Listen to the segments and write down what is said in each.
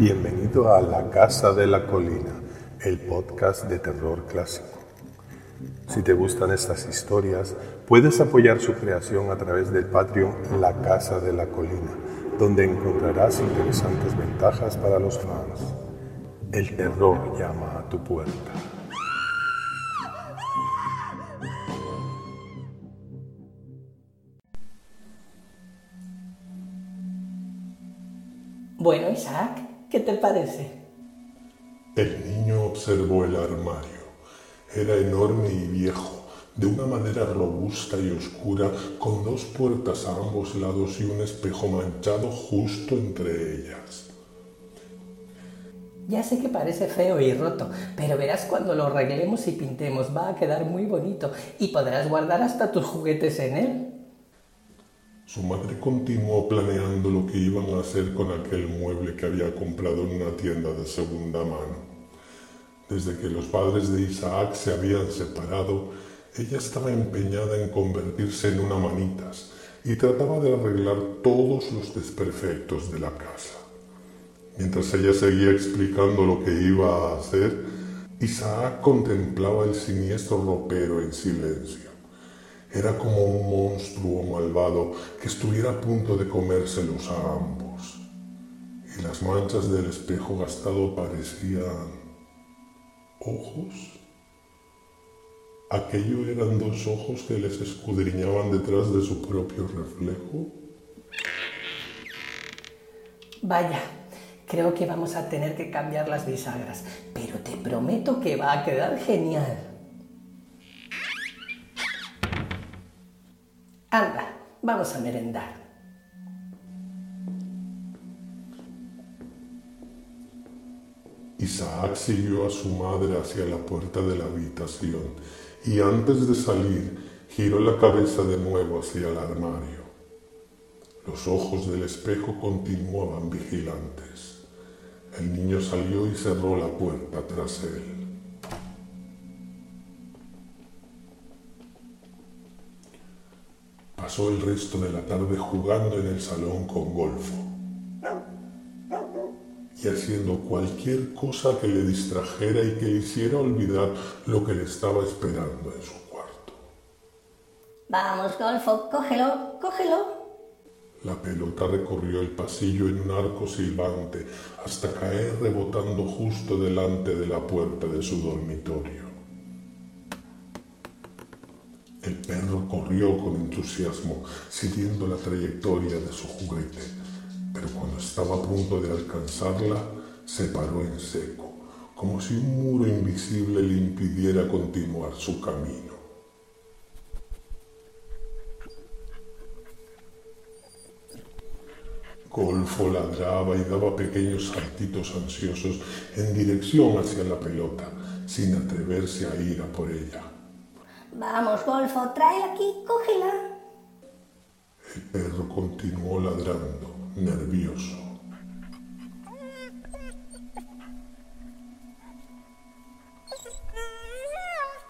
Bienvenido a La Casa de la Colina, el podcast de terror clásico. Si te gustan estas historias, puedes apoyar su creación a través del Patreon La Casa de la Colina, donde encontrarás interesantes ventajas para los fans. El terror llama a tu puerta. Bueno, Isaac, ¿qué te parece? El niño observó el armario. Era enorme y viejo, de una madera robusta y oscura, con dos puertas a ambos lados y un espejo manchado justo entre ellas. Ya sé que parece feo y roto, pero verás cuando lo arreglemos y pintemos, va a quedar muy bonito y podrás guardar hasta tus juguetes en él. Su madre continuó planeando lo que iban a hacer con aquel mueble que había comprado en una tienda de segunda mano. Desde que los padres de Isaac se habían separado, ella estaba empeñada en convertirse en una manitas y trataba de arreglar todos los desperfectos de la casa. Mientras ella seguía explicando lo que iba a hacer, Isaac contemplaba el siniestro ropero en silencio. Era como un monstruo malvado que estuviera a punto de comérselos a ambos. Y las manchas del espejo gastado parecían ojos. ¿Aquello eran dos ojos que les escudriñaban detrás de su propio reflejo? Vaya, creo que vamos a tener que cambiar las bisagras, pero te prometo que va a quedar genial. Anda, vamos a merendar. Isaac siguió a su madre hacia la puerta de la habitación y antes de salir giró la cabeza de nuevo hacia el armario. Los ojos del espejo continuaban vigilantes. El niño salió y cerró la puerta tras él. Pasó el resto de la tarde jugando en el salón con Golfo y haciendo cualquier cosa que le distrajera y que le hiciera olvidar lo que le estaba esperando en su cuarto. Vamos, Golfo, cógelo, cógelo. La pelota recorrió el pasillo en un arco silbante hasta caer rebotando justo delante de la puerta de su dormitorio. El perro corrió con entusiasmo, siguiendo la trayectoria de su juguete, pero cuando estaba a punto de alcanzarla, se paró en seco, como si un muro invisible le impidiera continuar su camino. Golfo ladraba y daba pequeños saltitos ansiosos en dirección hacia la pelota, sin atreverse a ir a por ella. Vamos, Golfo, tráela aquí, cógela. El perro continuó ladrando, nervioso.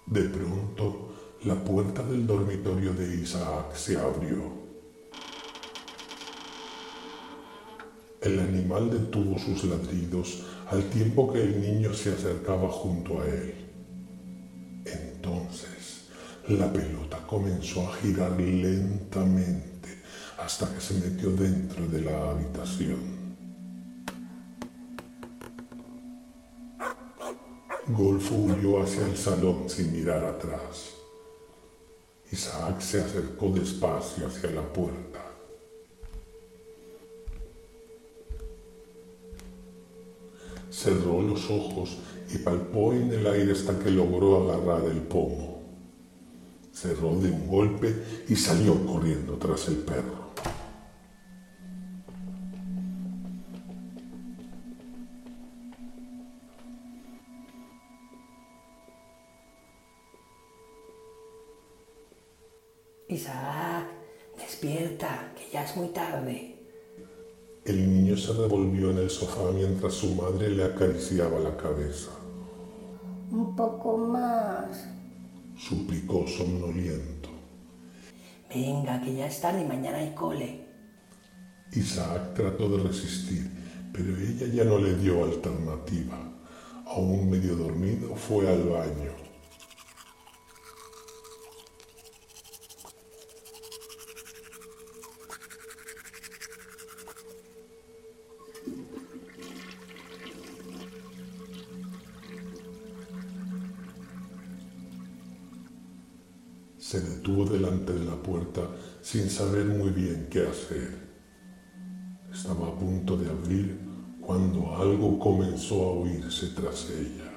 De pronto, la puerta del dormitorio de Isaac se abrió. El animal detuvo sus ladridos al tiempo que el niño se acercaba junto a él. La pelota comenzó a girar lentamente hasta que se metió dentro de la habitación. Golfo huyó hacia el salón sin mirar atrás. Isaac se acercó despacio hacia la puerta. Cerró los ojos y palpó en el aire hasta que logró agarrar el pomo cerró de un golpe y salió corriendo tras el perro. Isaac, despierta, que ya es muy tarde. El niño se revolvió en el sofá mientras su madre le acariciaba la cabeza. Un poco más suplicó somnoliento. Venga, que ya es tarde y mañana hay cole. Isaac trató de resistir, pero ella ya no le dio alternativa. Aún medio dormido fue al baño. Se detuvo delante de la puerta sin saber muy bien qué hacer. Estaba a punto de abrir cuando algo comenzó a oírse tras ella.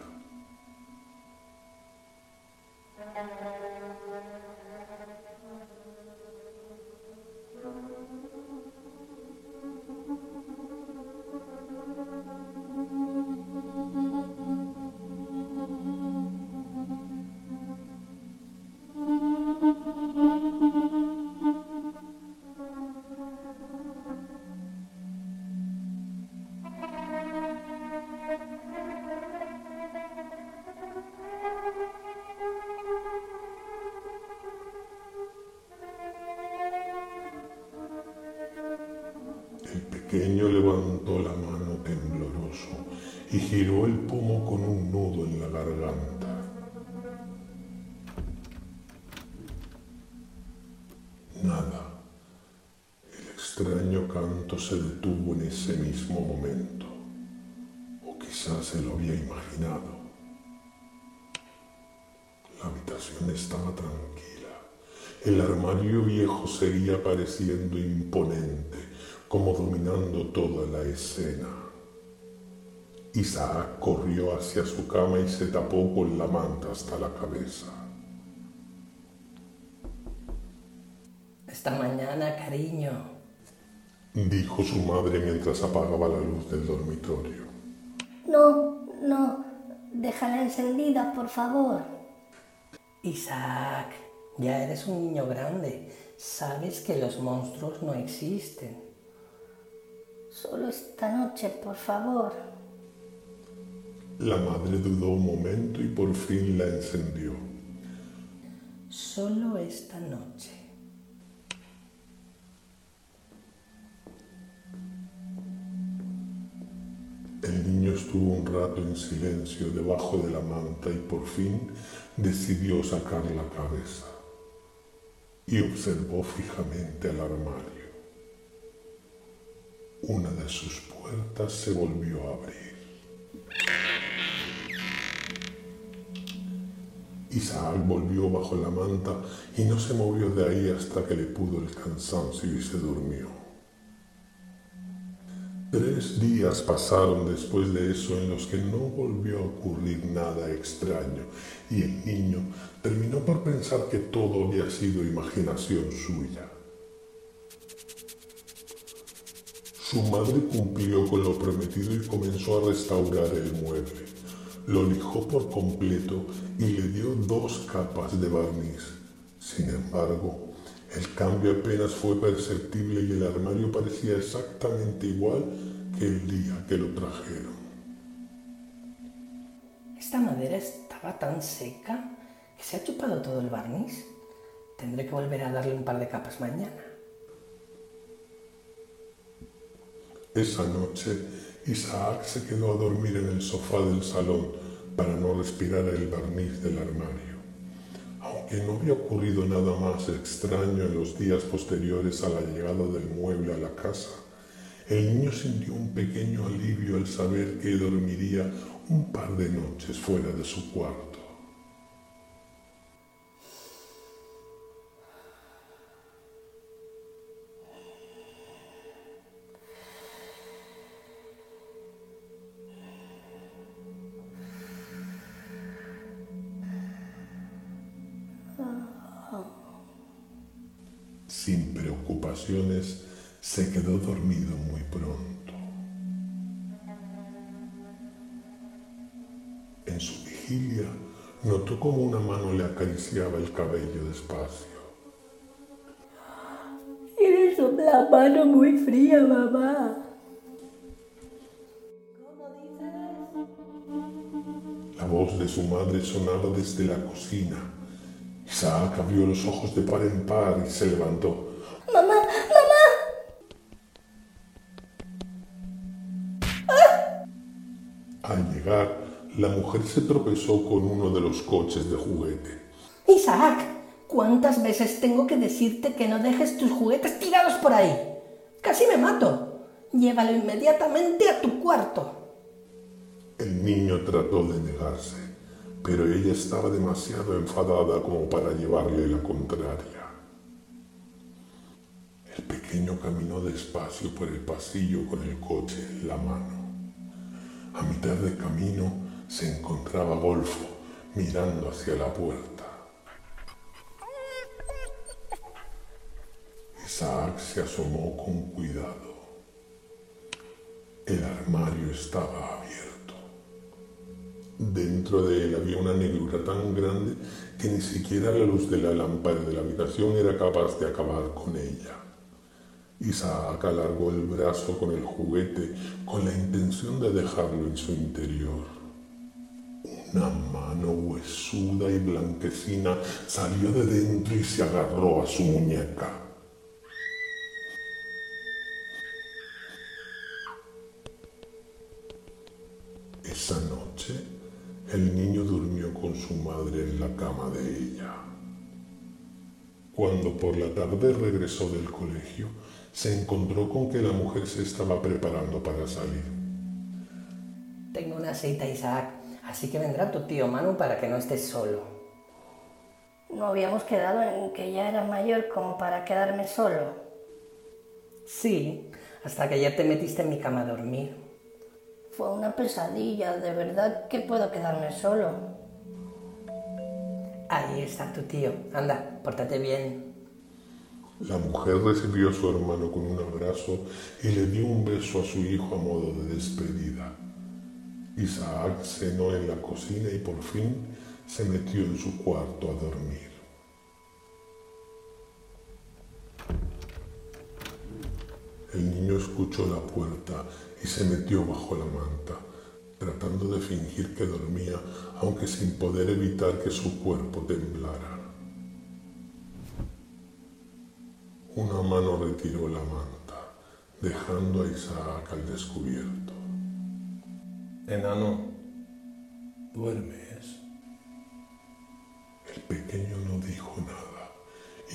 El pequeño levantó la mano tembloroso y giró el pomo con un nudo en la garganta. Nada. El extraño canto se detuvo en ese mismo momento. O quizás se lo había imaginado. La habitación estaba tranquila. El armario viejo seguía pareciendo imponente, como dominando toda la escena. Isaac corrió hacia su cama y se tapó con la manta hasta la cabeza. Esta mañana, cariño. Dijo su madre mientras apagaba la luz del dormitorio. No, no, déjala encendida, por favor. Isaac, ya eres un niño grande. Sabes que los monstruos no existen. Solo esta noche, por favor. La madre dudó un momento y por fin la encendió. Solo esta noche. El niño estuvo un rato en silencio debajo de la manta y por fin decidió sacar la cabeza y observó fijamente al armario. Una de sus puertas se volvió a abrir. Isaac volvió bajo la manta y no se movió de ahí hasta que le pudo el cansancio y se durmió. Tres días pasaron después de eso en los que no volvió a ocurrir nada extraño y el niño terminó por pensar que todo había sido imaginación suya. Su madre cumplió con lo prometido y comenzó a restaurar el mueble. Lo lijó por completo y le dio dos capas de barniz. Sin embargo, el cambio apenas fue perceptible y el armario parecía exactamente igual que el día que lo trajeron. Esta madera estaba tan seca que se ha chupado todo el barniz. Tendré que volver a darle un par de capas mañana. Esa noche, Isaac se quedó a dormir en el sofá del salón para no respirar el barniz del armario. Aunque no había ocurrido nada más extraño en los días posteriores a la llegada del mueble a la casa, el niño sintió un pequeño alivio al saber que dormiría un par de noches fuera de su cuarto. Sin preocupaciones, se quedó dormido muy pronto. En su vigilia, notó como una mano le acariciaba el cabello despacio. Tienes la mano muy fría, mamá. La voz de su madre sonaba desde la cocina. Isaac abrió los ojos de par en par y se levantó. ¡Mamá! ¡Mamá! Ah. Al llegar, la mujer se tropezó con uno de los coches de juguete. Isaac, ¿cuántas veces tengo que decirte que no dejes tus juguetes tirados por ahí? Casi me mato. Llévalo inmediatamente a tu cuarto. El niño trató de negarse pero ella estaba demasiado enfadada como para llevarle la contraria. El pequeño caminó despacio por el pasillo con el coche en la mano. A mitad de camino se encontraba Golfo mirando hacia la puerta. Isaac se asomó con cuidado. El armario estaba abierto. Dentro de él había una negrura tan grande que ni siquiera la luz de la lámpara de la habitación era capaz de acabar con ella. Isaac alargó el brazo con el juguete con la intención de dejarlo en su interior. Una mano huesuda y blanquecina salió de dentro y se agarró a su muñeca. Su madre en la cama de ella. Cuando por la tarde regresó del colegio, se encontró con que la mujer se estaba preparando para salir. Tengo una cita, Isaac, así que vendrá tu tío Manu para que no estés solo. No habíamos quedado en que ya era mayor como para quedarme solo. Sí, hasta que ayer te metiste en mi cama a dormir. Fue una pesadilla, de verdad que puedo quedarme solo. Ahí está tu tío. Anda, pórtate bien. La mujer recibió a su hermano con un abrazo y le dio un beso a su hijo a modo de despedida. Isaac cenó en la cocina y por fin se metió en su cuarto a dormir. El niño escuchó la puerta y se metió bajo la manta, tratando de fingir que dormía, aunque sin poder evitar que su cuerpo temblara. Una mano retiró la manta, dejando a Isaac al descubierto. Enano, ¿duermes? El pequeño no dijo nada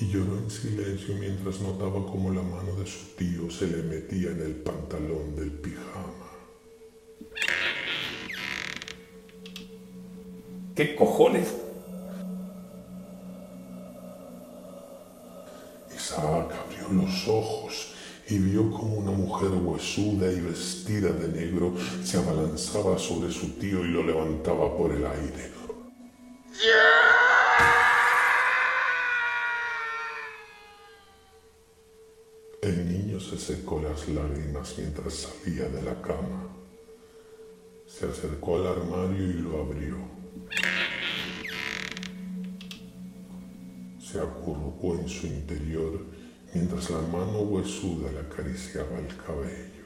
y lloró en silencio mientras notaba cómo la mano de su tío se le metía en el pantalón del pijama. ¿Qué cojones? Isaac abrió los ojos y vio como una mujer huesuda y vestida de negro se abalanzaba sobre su tío y lo levantaba por el aire. El niño se secó las lágrimas mientras salía de la cama. Se acercó al armario y lo abrió. Se acurrucó en su interior mientras la mano huesuda le acariciaba el cabello.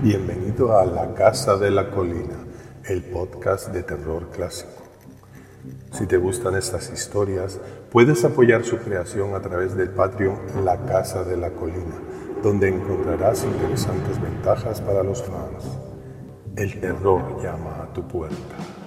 Bienvenido a La Casa de la Colina, el podcast de terror clásico. Si te gustan estas historias, puedes apoyar su creación a través del Patreon La Casa de la Colina, donde encontrarás interesantes ventajas para los fans. El terror llama a tu puerta.